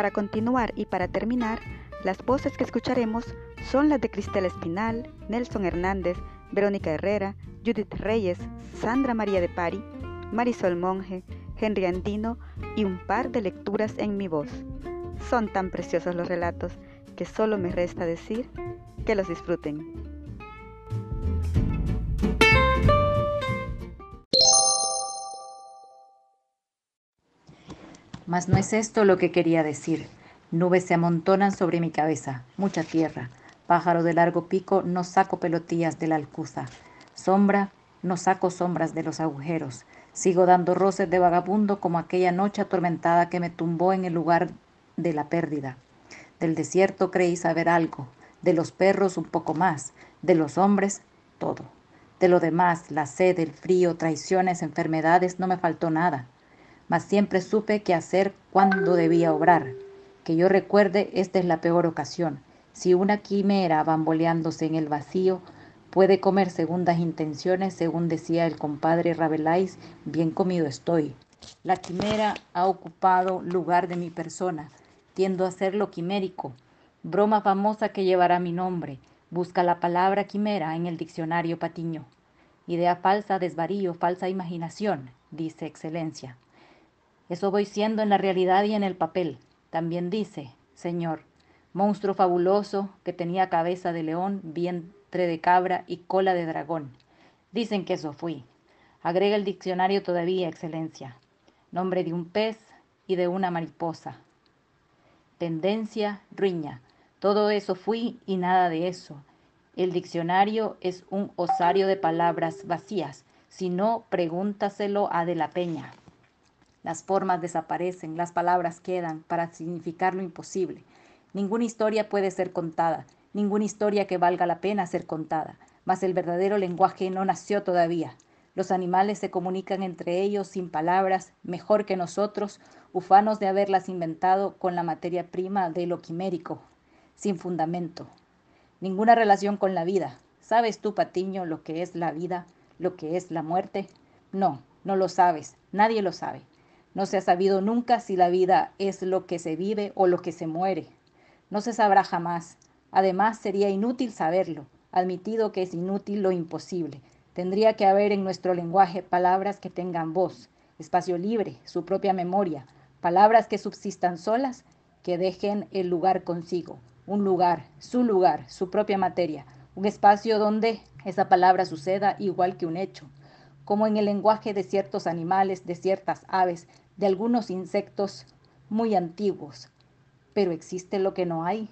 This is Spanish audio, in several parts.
Para continuar y para terminar, las voces que escucharemos son las de Cristel Espinal, Nelson Hernández, Verónica Herrera, Judith Reyes, Sandra María de Pari, Marisol Monge, Henry Andino y un par de lecturas en mi voz. Son tan preciosos los relatos que solo me resta decir que los disfruten. Mas no es esto lo que quería decir. Nubes se amontonan sobre mi cabeza, mucha tierra. Pájaro de largo pico, no saco pelotillas de la alcuza. Sombra, no saco sombras de los agujeros. Sigo dando roces de vagabundo como aquella noche atormentada que me tumbó en el lugar de la pérdida. Del desierto creí saber algo, de los perros un poco más, de los hombres todo. De lo demás, la sed, el frío, traiciones, enfermedades, no me faltó nada mas siempre supe qué hacer cuando debía obrar. Que yo recuerde, esta es la peor ocasión. Si una quimera bamboleándose en el vacío puede comer segundas intenciones, según decía el compadre Rabelais, bien comido estoy. La quimera ha ocupado lugar de mi persona. Tiendo a ser lo quimérico. Broma famosa que llevará mi nombre. Busca la palabra quimera en el diccionario Patiño. Idea falsa, desvarío, falsa imaginación, dice Excelencia. Eso voy siendo en la realidad y en el papel. También dice, Señor, monstruo fabuloso que tenía cabeza de león, vientre de cabra y cola de dragón. Dicen que eso fui. Agrega el diccionario todavía, excelencia. Nombre de un pez y de una mariposa. Tendencia, riña. Todo eso fui y nada de eso. El diccionario es un osario de palabras vacías. Si no, pregúntaselo a De la Peña. Las formas desaparecen, las palabras quedan para significar lo imposible. Ninguna historia puede ser contada, ninguna historia que valga la pena ser contada, mas el verdadero lenguaje no nació todavía. Los animales se comunican entre ellos sin palabras, mejor que nosotros, ufanos de haberlas inventado con la materia prima de lo quimérico, sin fundamento. Ninguna relación con la vida. ¿Sabes tú, Patiño, lo que es la vida, lo que es la muerte? No, no lo sabes, nadie lo sabe. No se ha sabido nunca si la vida es lo que se vive o lo que se muere. No se sabrá jamás. Además, sería inútil saberlo, admitido que es inútil lo imposible. Tendría que haber en nuestro lenguaje palabras que tengan voz, espacio libre, su propia memoria, palabras que subsistan solas, que dejen el lugar consigo, un lugar, su lugar, su propia materia, un espacio donde esa palabra suceda igual que un hecho, como en el lenguaje de ciertos animales, de ciertas aves, de algunos insectos muy antiguos. Pero existe lo que no hay.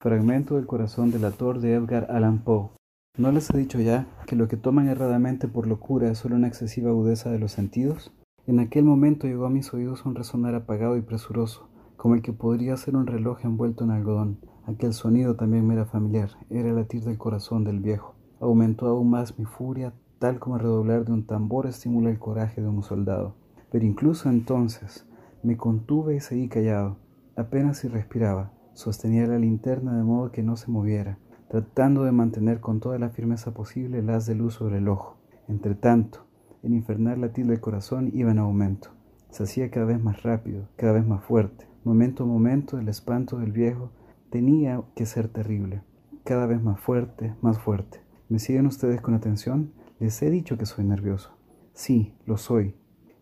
Fragmento del corazón del ator de Edgar Allan Poe. ¿No les he dicho ya que lo que toman erradamente por locura es solo una excesiva agudeza de los sentidos? En aquel momento llegó a mis oídos un resonar apagado y presuroso, como el que podría ser un reloj envuelto en algodón. Aquel sonido también me era familiar, era el latir del corazón del viejo. Aumentó aún más mi furia, tal como el redoblar de un tambor estimula el coraje de un soldado. Pero incluso entonces me contuve y seguí callado. Apenas si respiraba, sostenía la linterna de modo que no se moviera, tratando de mantener con toda la firmeza posible el haz de luz sobre el ojo. Entre tanto, el infernal latir del corazón iba en aumento. Se hacía cada vez más rápido, cada vez más fuerte. Momento a momento el espanto del viejo tenía que ser terrible, cada vez más fuerte, más fuerte. ¿Me siguen ustedes con atención? Les he dicho que soy nervioso. Sí, lo soy.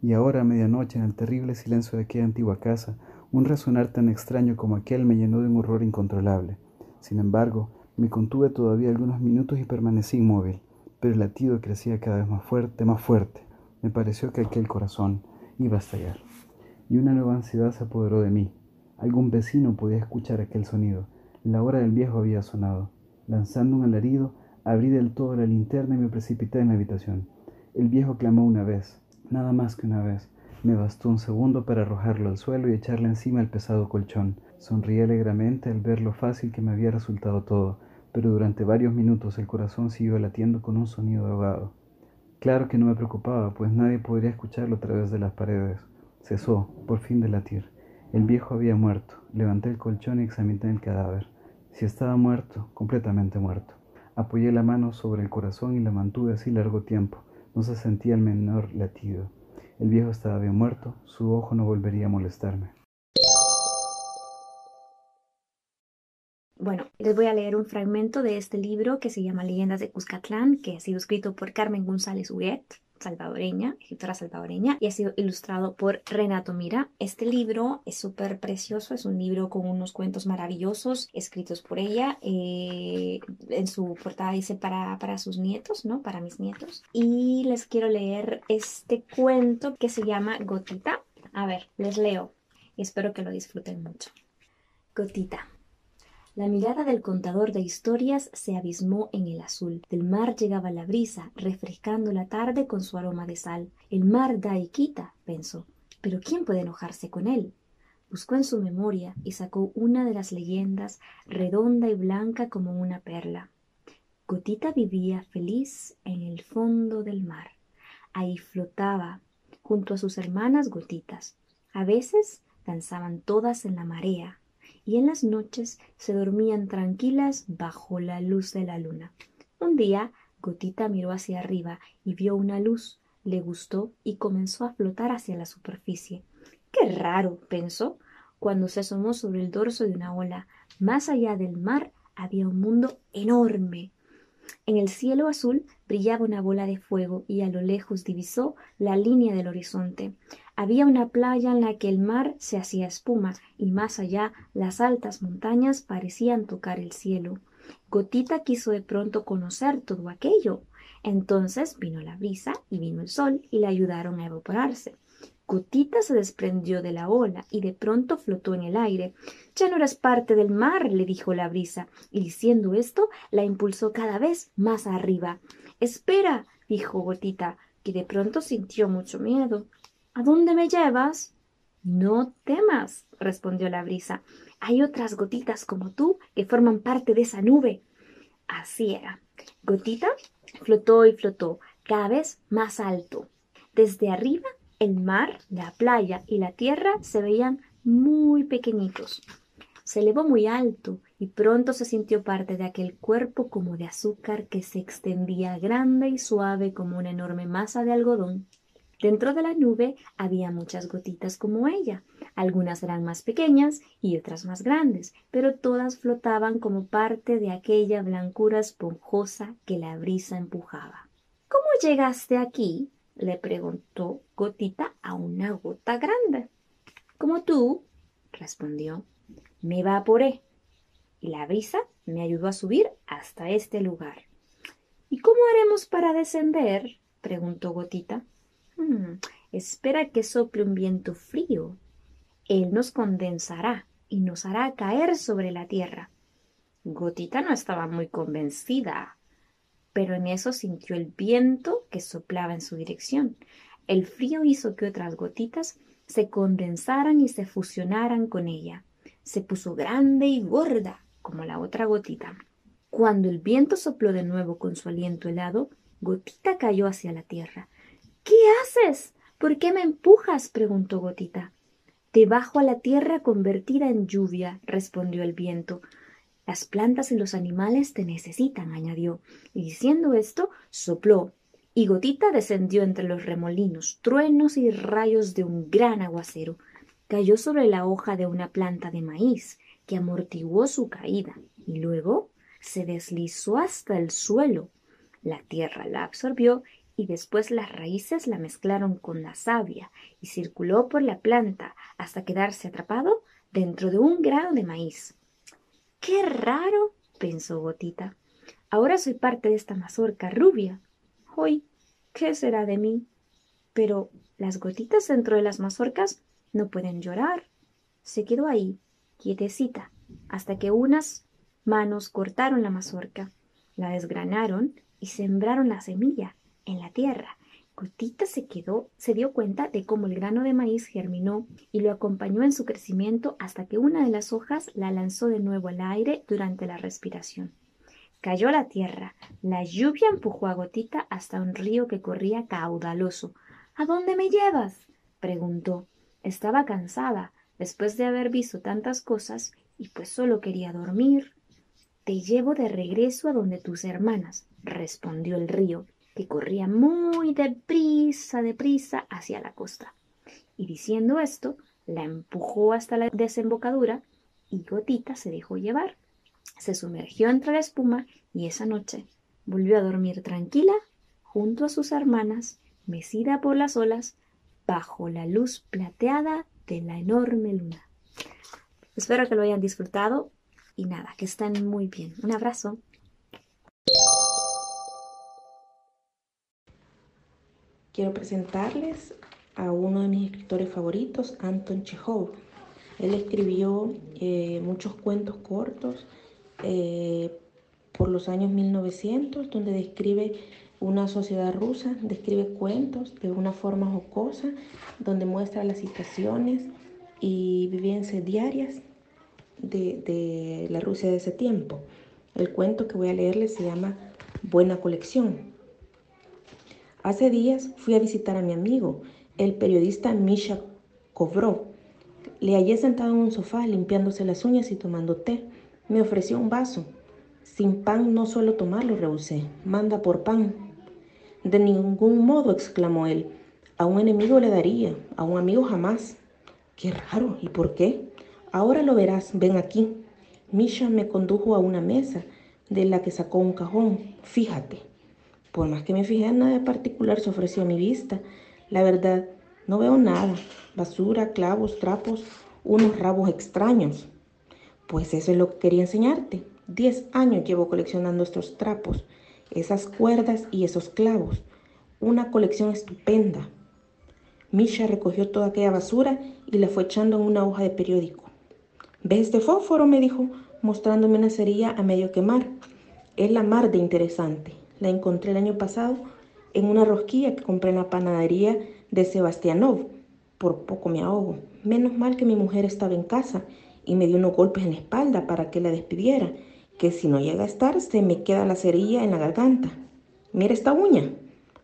Y ahora a medianoche, en el terrible silencio de aquella antigua casa, un resonar tan extraño como aquel me llenó de un horror incontrolable. Sin embargo, me contuve todavía algunos minutos y permanecí inmóvil, pero el latido crecía cada vez más fuerte, más fuerte. Me pareció que aquel corazón iba a estallar. Y una nueva ansiedad se apoderó de mí. Algún vecino podía escuchar aquel sonido. La hora del viejo había sonado. Lanzando un alarido, abrí del todo la linterna y me precipité en la habitación. El viejo clamó una vez, nada más que una vez. Me bastó un segundo para arrojarlo al suelo y echarle encima el pesado colchón. Sonreí alegremente al ver lo fácil que me había resultado todo, pero durante varios minutos el corazón siguió latiendo con un sonido ahogado. Claro que no me preocupaba, pues nadie podría escucharlo a través de las paredes. Cesó, por fin, de latir. El viejo había muerto. Levanté el colchón y examiné el cadáver. Si estaba muerto, completamente muerto. Apoyé la mano sobre el corazón y la mantuve así largo tiempo. No se sentía el menor latido. El viejo estaba bien muerto, su ojo no volvería a molestarme. Bueno, les voy a leer un fragmento de este libro que se llama Leyendas de Cuscatlán, que ha sido escrito por Carmen González Huguet, salvadoreña, escritora salvadoreña, y ha sido ilustrado por Renato Mira. Este libro es súper precioso, es un libro con unos cuentos maravillosos escritos por ella. Eh, en su portada dice para, para sus nietos, ¿no? Para mis nietos. Y les quiero leer este cuento que se llama Gotita. A ver, les leo espero que lo disfruten mucho. Gotita. La mirada del contador de historias se abismó en el azul. Del mar llegaba la brisa, refrescando la tarde con su aroma de sal. El mar da y quita, pensó. Pero ¿quién puede enojarse con él? Buscó en su memoria y sacó una de las leyendas, redonda y blanca como una perla. Gotita vivía feliz en el fondo del mar. Ahí flotaba, junto a sus hermanas gotitas. A veces danzaban todas en la marea, y en las noches se dormían tranquilas bajo la luz de la luna. Un día Gotita miró hacia arriba y vio una luz, le gustó y comenzó a flotar hacia la superficie. Qué raro, pensó, cuando se asomó sobre el dorso de una ola. Más allá del mar había un mundo enorme. En el cielo azul brillaba una bola de fuego y a lo lejos divisó la línea del horizonte. Había una playa en la que el mar se hacía espuma y más allá las altas montañas parecían tocar el cielo. Gotita quiso de pronto conocer todo aquello. Entonces vino la brisa y vino el sol y le ayudaron a evaporarse. Gotita se desprendió de la ola y de pronto flotó en el aire. Ya no eres parte del mar, le dijo la brisa, y diciendo esto la impulsó cada vez más arriba. Espera, dijo Gotita, que de pronto sintió mucho miedo. ¿A dónde me llevas? No temas, respondió la brisa. Hay otras gotitas como tú que forman parte de esa nube. Así era. Gotita flotó y flotó, cada vez más alto. Desde arriba, el mar, la playa y la tierra se veían muy pequeñitos. Se elevó muy alto y pronto se sintió parte de aquel cuerpo como de azúcar que se extendía grande y suave como una enorme masa de algodón. Dentro de la nube había muchas gotitas como ella. Algunas eran más pequeñas y otras más grandes, pero todas flotaban como parte de aquella blancura esponjosa que la brisa empujaba. ¿Cómo llegaste aquí? Le preguntó Gotita a una gota grande. Como tú, respondió. Me evaporé y la brisa me ayudó a subir hasta este lugar. ¿Y cómo haremos para descender? preguntó Gotita. Hmm, espera que sople un viento frío. Él nos condensará y nos hará caer sobre la tierra. Gotita no estaba muy convencida, pero en eso sintió el viento que soplaba en su dirección. El frío hizo que otras gotitas se condensaran y se fusionaran con ella. Se puso grande y gorda como la otra gotita. Cuando el viento sopló de nuevo con su aliento helado, Gotita cayó hacia la tierra. ¿Qué haces? ¿Por qué me empujas? preguntó Gotita. Te bajo a la tierra convertida en lluvia, respondió el viento. Las plantas y los animales te necesitan, añadió, y diciendo esto, sopló, y Gotita descendió entre los remolinos, truenos y rayos de un gran aguacero. Cayó sobre la hoja de una planta de maíz, que amortiguó su caída, y luego se deslizó hasta el suelo. La tierra la absorbió y después las raíces la mezclaron con la savia y circuló por la planta hasta quedarse atrapado dentro de un grano de maíz. ¡Qué raro! pensó Gotita. Ahora soy parte de esta mazorca rubia. Hoy, ¿qué será de mí? Pero las gotitas dentro de las mazorcas no pueden llorar. Se quedó ahí, quietecita, hasta que unas manos cortaron la mazorca, la desgranaron y sembraron la semilla en la tierra. Gotita se quedó, se dio cuenta de cómo el grano de maíz germinó y lo acompañó en su crecimiento hasta que una de las hojas la lanzó de nuevo al aire durante la respiración. Cayó la tierra. La lluvia empujó a Gotita hasta un río que corría caudaloso. ¿A dónde me llevas? preguntó. Estaba cansada, después de haber visto tantas cosas, y pues solo quería dormir. Te llevo de regreso a donde tus hermanas, respondió el río. Que corría muy deprisa, deprisa hacia la costa. Y diciendo esto, la empujó hasta la desembocadura y Gotita se dejó llevar. Se sumergió entre la espuma y esa noche volvió a dormir tranquila junto a sus hermanas, mecida por las olas, bajo la luz plateada de la enorme luna. Espero que lo hayan disfrutado y nada, que estén muy bien. Un abrazo. Quiero presentarles a uno de mis escritores favoritos, Anton Chekhov. Él escribió eh, muchos cuentos cortos eh, por los años 1900, donde describe una sociedad rusa, describe cuentos de una forma jocosa, donde muestra las situaciones y vivencias diarias de, de la Rusia de ese tiempo. El cuento que voy a leerles se llama Buena colección. Hace días fui a visitar a mi amigo, el periodista Misha Kovrov. Le hallé sentado en un sofá limpiándose las uñas y tomando té. Me ofreció un vaso. Sin pan no suelo tomarlo, rehusé. Manda por pan. De ningún modo, exclamó él. A un enemigo le daría, a un amigo jamás. Qué raro, ¿y por qué? Ahora lo verás, ven aquí. Misha me condujo a una mesa de la que sacó un cajón. Fíjate. Por más que me fijé, nada particular se ofreció a mi vista. La verdad, no veo nada. Basura, clavos, trapos, unos rabos extraños. Pues eso es lo que quería enseñarte. Diez años llevo coleccionando estos trapos, esas cuerdas y esos clavos. Una colección estupenda. Misha recogió toda aquella basura y la fue echando en una hoja de periódico. ¿Ves este fósforo? me dijo, mostrándome una cerilla a medio quemar. Es la mar de interesante. La encontré el año pasado en una rosquilla que compré en la panadería de Sebastianov. Por poco me ahogo. Menos mal que mi mujer estaba en casa y me dio unos golpes en la espalda para que la despidiera, que si no llega a estar se me queda la cerilla en la garganta. Mira esta uña.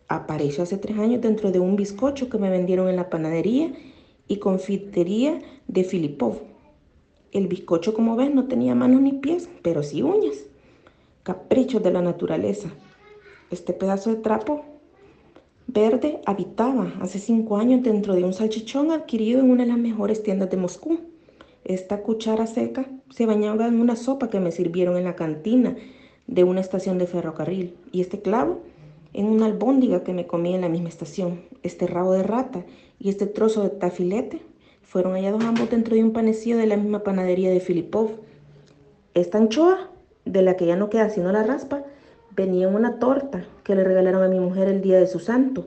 Apareció hace tres años dentro de un bizcocho que me vendieron en la panadería y confitería de Filipov. El bizcocho, como ves, no tenía manos ni pies, pero sí uñas. Caprichos de la naturaleza. Este pedazo de trapo verde habitaba hace cinco años dentro de un salchichón adquirido en una de las mejores tiendas de Moscú. Esta cuchara seca se bañaba en una sopa que me sirvieron en la cantina de una estación de ferrocarril. Y este clavo en una albóndiga que me comí en la misma estación. Este rabo de rata y este trozo de tafilete fueron hallados ambos dentro de un panecillo de la misma panadería de Filipov. Esta anchoa, de la que ya no queda sino la raspa, venía una torta que le regalaron a mi mujer el día de su santo.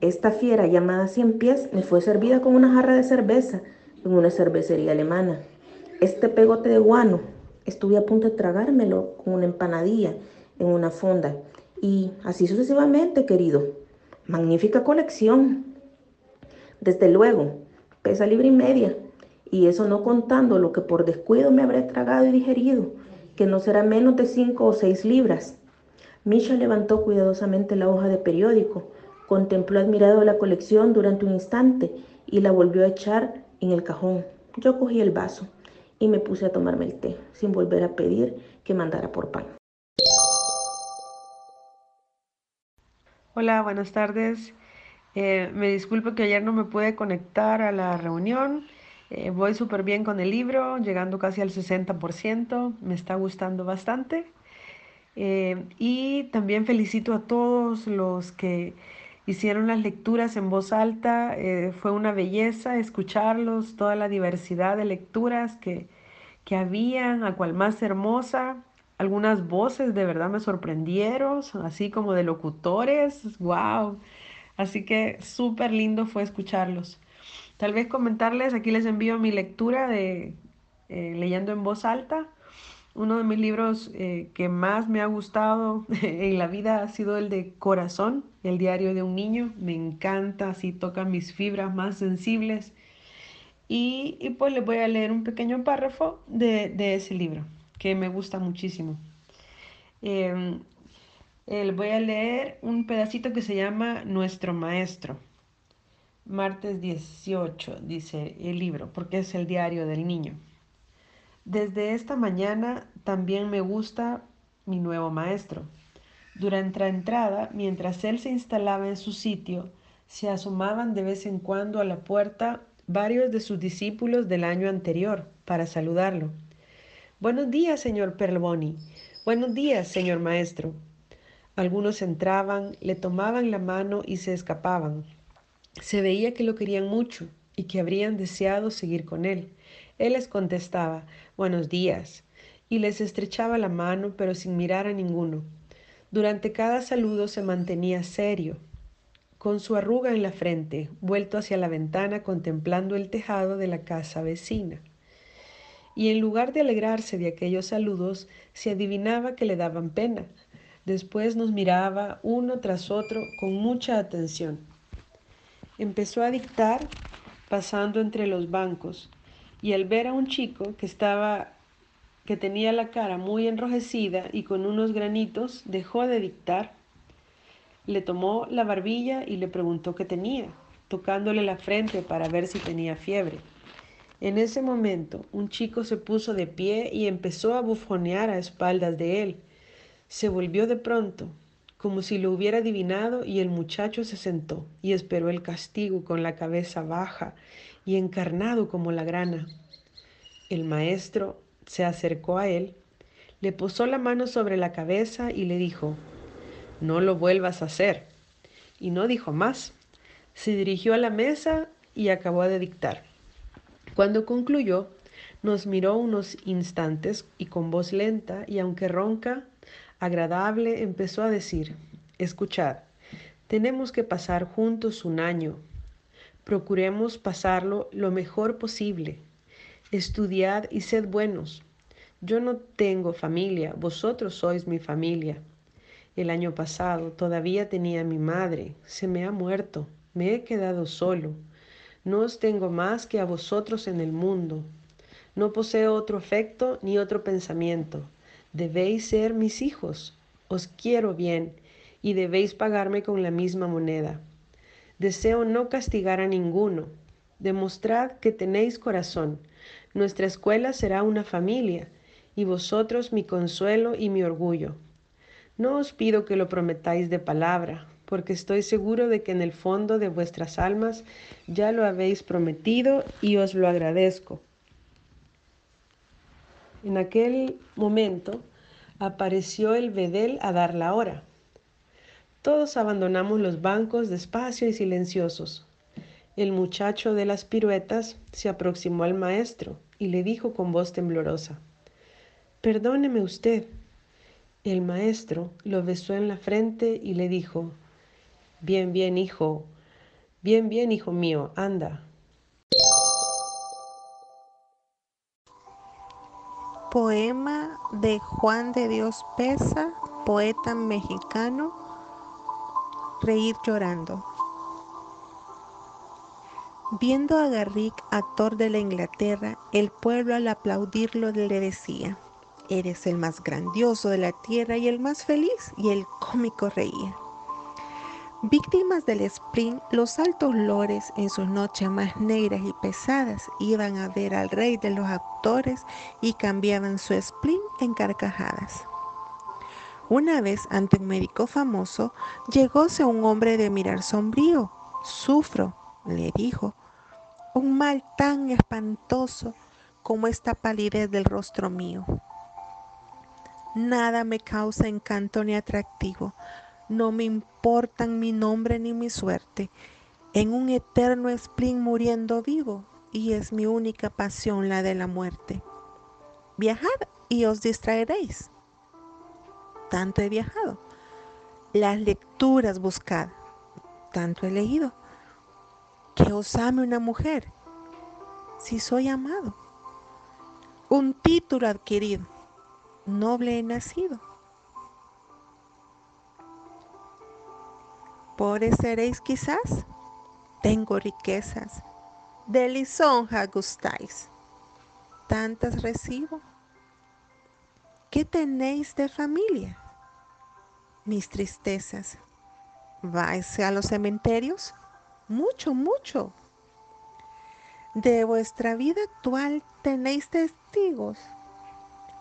Esta fiera llamada Cien Pies me fue servida con una jarra de cerveza en una cervecería alemana. Este pegote de guano estuve a punto de tragármelo con una empanadilla en una fonda. Y así sucesivamente, querido. Magnífica colección. Desde luego, pesa libre y media. Y eso no contando lo que por descuido me habré tragado y digerido, que no será menos de cinco o seis libras. Misha levantó cuidadosamente la hoja de periódico, contempló admirado la colección durante un instante y la volvió a echar en el cajón. Yo cogí el vaso y me puse a tomarme el té, sin volver a pedir que mandara por pan. Hola, buenas tardes. Eh, me disculpo que ayer no me pude conectar a la reunión. Eh, voy súper bien con el libro, llegando casi al 60%. Me está gustando bastante. Eh, y también felicito a todos los que hicieron las lecturas en voz alta. Eh, fue una belleza escucharlos, toda la diversidad de lecturas que, que habían, a cual más hermosa. Algunas voces de verdad me sorprendieron, así como de locutores. ¡Wow! Así que súper lindo fue escucharlos. Tal vez comentarles, aquí les envío mi lectura de eh, leyendo en voz alta. Uno de mis libros eh, que más me ha gustado en la vida ha sido el de Corazón, el diario de un niño. Me encanta, así toca mis fibras más sensibles. Y, pues les voy a leer un pequeño párrafo de, ese libro, que me gusta muchísimo. Em, eh, voy a leer un pedacito que se llama Nuestro Maestro. Martes 18, dice el libro, porque es el diario del niño. Desde esta mañana también me gusta mi nuevo maestro. Durante la entrada, mientras él se instalaba en su sitio, se asomaban de vez en cuando a la puerta varios de sus discípulos del año anterior para saludarlo. Buenos días, señor Perlboni. Buenos días, señor maestro. Algunos entraban, le tomaban la mano y se escapaban. Se veía que lo querían mucho y que habrían deseado seguir con él. Él les contestaba, buenos días, y les estrechaba la mano, pero sin mirar a ninguno. Durante cada saludo se mantenía serio, con su arruga en la frente, vuelto hacia la ventana contemplando el tejado de la casa vecina. Y en lugar de alegrarse de aquellos saludos, se adivinaba que le daban pena. Después nos miraba uno tras otro con mucha atención. Empezó a dictar pasando entre los bancos, y al ver a un chico que estaba que tenía la cara muy enrojecida y con unos granitos, dejó de dictar le tomó la barbilla y le preguntó qué tenía, tocándole la frente para ver si tenía fiebre. En ese momento, un chico se puso de pie y empezó a bufonear a espaldas de él. Se volvió de pronto, como si lo hubiera adivinado, y el muchacho se sentó y esperó el castigo con la cabeza baja y encarnado como la grana. El maestro se acercó a él, le posó la mano sobre la cabeza y le dijo, no lo vuelvas a hacer. Y no dijo más. Se dirigió a la mesa y acabó de dictar. Cuando concluyó, nos miró unos instantes y con voz lenta y aunque ronca, agradable, empezó a decir, escuchad, tenemos que pasar juntos un año. Procuremos pasarlo lo mejor posible. Estudiad y sed buenos. Yo no tengo familia, vosotros sois mi familia. El año pasado todavía tenía mi madre, se me ha muerto, me he quedado solo. No os tengo más que a vosotros en el mundo. No poseo otro afecto ni otro pensamiento. Debéis ser mis hijos. Os quiero bien y debéis pagarme con la misma moneda. Deseo no castigar a ninguno. Demostrad que tenéis corazón. Nuestra escuela será una familia y vosotros mi consuelo y mi orgullo. No os pido que lo prometáis de palabra, porque estoy seguro de que en el fondo de vuestras almas ya lo habéis prometido y os lo agradezco. En aquel momento apareció el bedel a dar la hora. Todos abandonamos los bancos despacio y silenciosos. El muchacho de las piruetas se aproximó al maestro y le dijo con voz temblorosa, Perdóneme usted, el maestro lo besó en la frente y le dijo, Bien, bien, hijo, bien, bien, hijo mío, anda. Poema de Juan de Dios Pesa, poeta mexicano, Reír llorando. Viendo a Garrick, actor de la Inglaterra, el pueblo al aplaudirlo le decía, Eres el más grandioso de la tierra y el más feliz, y el cómico reía. Víctimas del spring, los altos lores en sus noches más negras y pesadas iban a ver al rey de los actores y cambiaban su spring en carcajadas. Una vez ante un médico famoso, llegóse un hombre de mirar sombrío. Sufro, le dijo, un mal tan espantoso como esta palidez del rostro mío. Nada me causa encanto ni atractivo. No me importan mi nombre ni mi suerte. En un eterno spring muriendo vivo, y es mi única pasión la de la muerte. Viajad y os distraeréis. Tanto he viajado. Las lecturas buscad. Tanto he leído. Que os ame una mujer. Si soy amado. Un título adquirido noble he nacido. Pobres seréis quizás, tengo riquezas, de lisonja gustáis, tantas recibo. ¿Qué tenéis de familia? Mis tristezas. ¿Vais a los cementerios? Mucho, mucho. De vuestra vida actual tenéis testigos.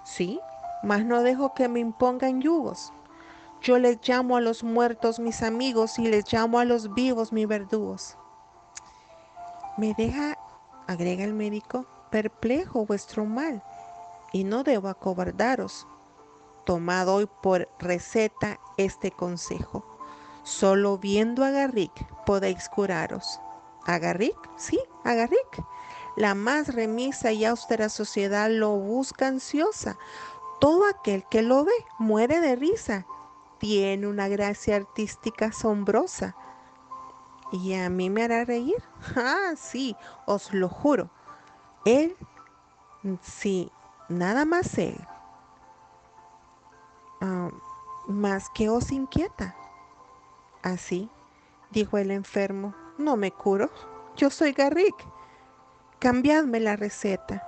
Sí, mas no dejo que me impongan yugos. Yo les llamo a los muertos mis amigos y les llamo a los vivos mis verdugos. Me deja, agrega el médico, perplejo vuestro mal, y no debo acobardaros. Tomad hoy por receta este consejo. Solo viendo a Garrick podéis curaros. ¿A Garrick? Sí, a Garrick. La más remisa y austera sociedad lo busca ansiosa. Todo aquel que lo ve muere de risa. Tiene una gracia artística asombrosa. ¿Y a mí me hará reír? Ah, sí, os lo juro. Él, sí, nada más él. Ah, más que os inquieta. Así, dijo el enfermo, no me curo. Yo soy Garrick. Cambiadme la receta.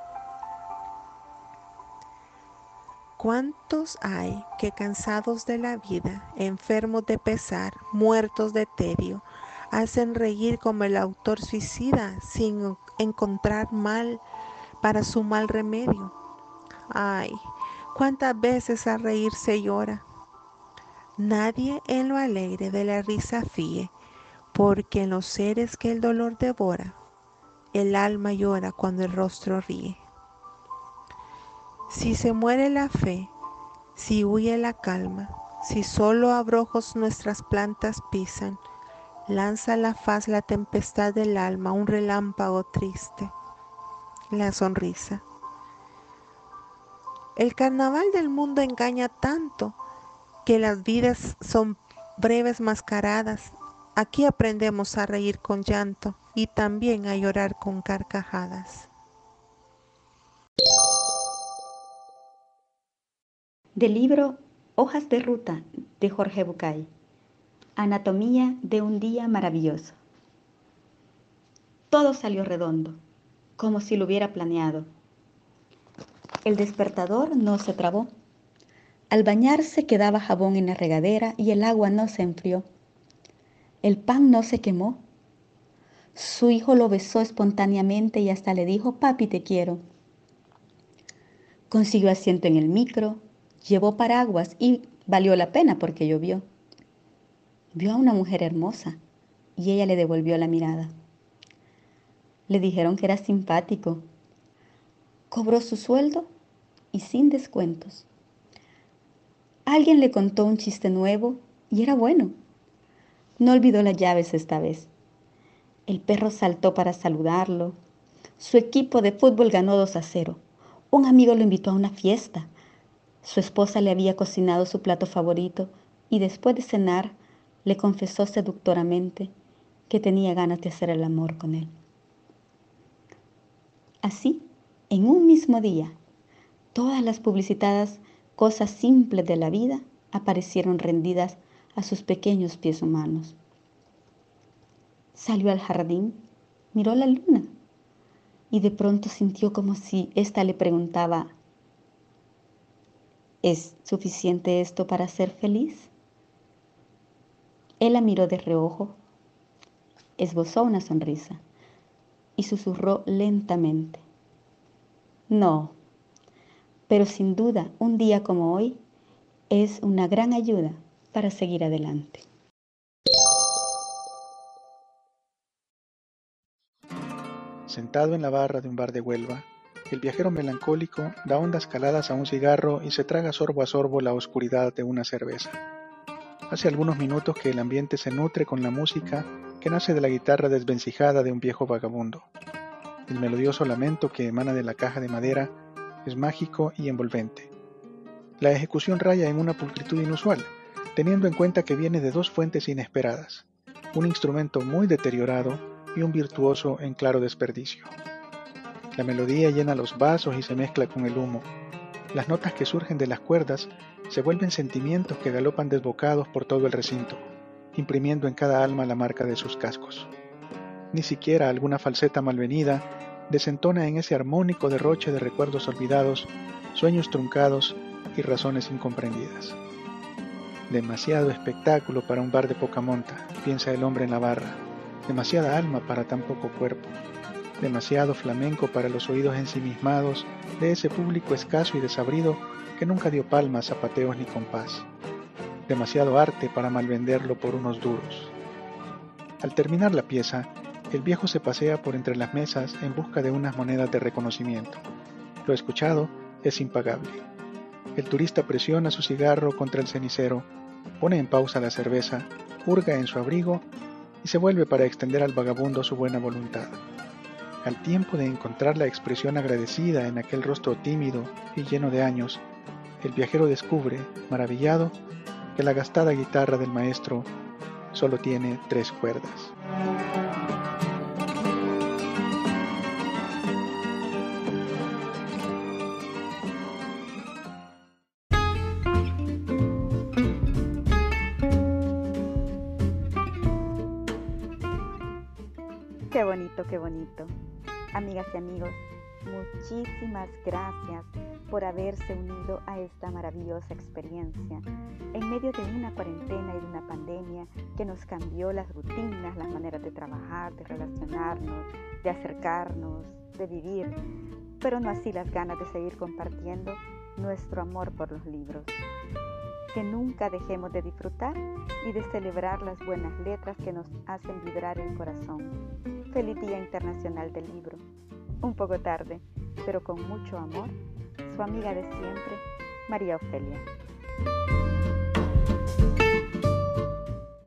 ¿Cuántos hay que cansados de la vida, enfermos de pesar, muertos de tedio, hacen reír como el autor suicida sin encontrar mal para su mal remedio? Ay, cuántas veces a reír se llora. Nadie en lo alegre de la risa fíe, porque en los seres que el dolor devora, el alma llora cuando el rostro ríe. Si se muere la fe, si huye la calma, si solo abrojos nuestras plantas pisan, lanza la faz la tempestad del alma, un relámpago triste, la sonrisa. El carnaval del mundo engaña tanto que las vidas son breves mascaradas. Aquí aprendemos a reír con llanto y también a llorar con carcajadas. Del libro Hojas de Ruta de Jorge Bucay. Anatomía de un día maravilloso. Todo salió redondo, como si lo hubiera planeado. El despertador no se trabó. Al bañarse quedaba jabón en la regadera y el agua no se enfrió. El pan no se quemó su hijo lo besó espontáneamente y hasta le dijo, papi, te quiero. Consiguió asiento en el micro, llevó paraguas y valió la pena porque llovió. Vio a una mujer hermosa y ella le devolvió la mirada. Le dijeron que era simpático. Cobró su sueldo y sin descuentos. Alguien le contó un chiste nuevo y era bueno. No olvidó las llaves esta vez. El perro saltó para saludarlo. Su equipo de fútbol ganó 2 a 0. Un amigo lo invitó a una fiesta. Su esposa le había cocinado su plato favorito y después de cenar le confesó seductoramente que tenía ganas de hacer el amor con él. Así, en un mismo día, todas las publicitadas cosas simples de la vida aparecieron rendidas a sus pequeños pies humanos. Salió al jardín, miró la luna y de pronto sintió como si ésta le preguntaba, ¿es suficiente esto para ser feliz? Él la miró de reojo, esbozó una sonrisa y susurró lentamente, no, pero sin duda un día como hoy es una gran ayuda para seguir adelante. Sentado en la barra de un bar de Huelva, el viajero melancólico da hondas caladas a un cigarro y se traga sorbo a sorbo la oscuridad de una cerveza. Hace algunos minutos que el ambiente se nutre con la música que nace de la guitarra desvencijada de un viejo vagabundo. El melodioso lamento que emana de la caja de madera es mágico y envolvente. La ejecución raya en una pulcritud inusual, teniendo en cuenta que viene de dos fuentes inesperadas, un instrumento muy deteriorado y un virtuoso en claro desperdicio. La melodía llena los vasos y se mezcla con el humo. Las notas que surgen de las cuerdas se vuelven sentimientos que galopan desbocados por todo el recinto, imprimiendo en cada alma la marca de sus cascos. Ni siquiera alguna falseta malvenida desentona en ese armónico derroche de recuerdos olvidados, sueños truncados y razones incomprendidas. Demasiado espectáculo para un bar de poca monta, piensa el hombre en la barra demasiada alma para tan poco cuerpo, demasiado flamenco para los oídos ensimismados de ese público escaso y desabrido que nunca dio palmas, zapateos ni compás. demasiado arte para malvenderlo por unos duros. Al terminar la pieza, el viejo se pasea por entre las mesas en busca de unas monedas de reconocimiento. Lo escuchado es impagable. El turista presiona su cigarro contra el cenicero, pone en pausa la cerveza, hurga en su abrigo y se vuelve para extender al vagabundo su buena voluntad. Al tiempo de encontrar la expresión agradecida en aquel rostro tímido y lleno de años, el viajero descubre, maravillado, que la gastada guitarra del maestro solo tiene tres cuerdas. Qué bonito, qué bonito. Amigas y amigos, muchísimas gracias por haberse unido a esta maravillosa experiencia en medio de una cuarentena y de una pandemia que nos cambió las rutinas, las maneras de trabajar, de relacionarnos, de acercarnos, de vivir, pero no así las ganas de seguir compartiendo nuestro amor por los libros. Que nunca dejemos de disfrutar y de celebrar las buenas letras que nos hacen vibrar el corazón. Feliz Día Internacional del Libro. Un poco tarde, pero con mucho amor, su amiga de siempre, María Ofelia.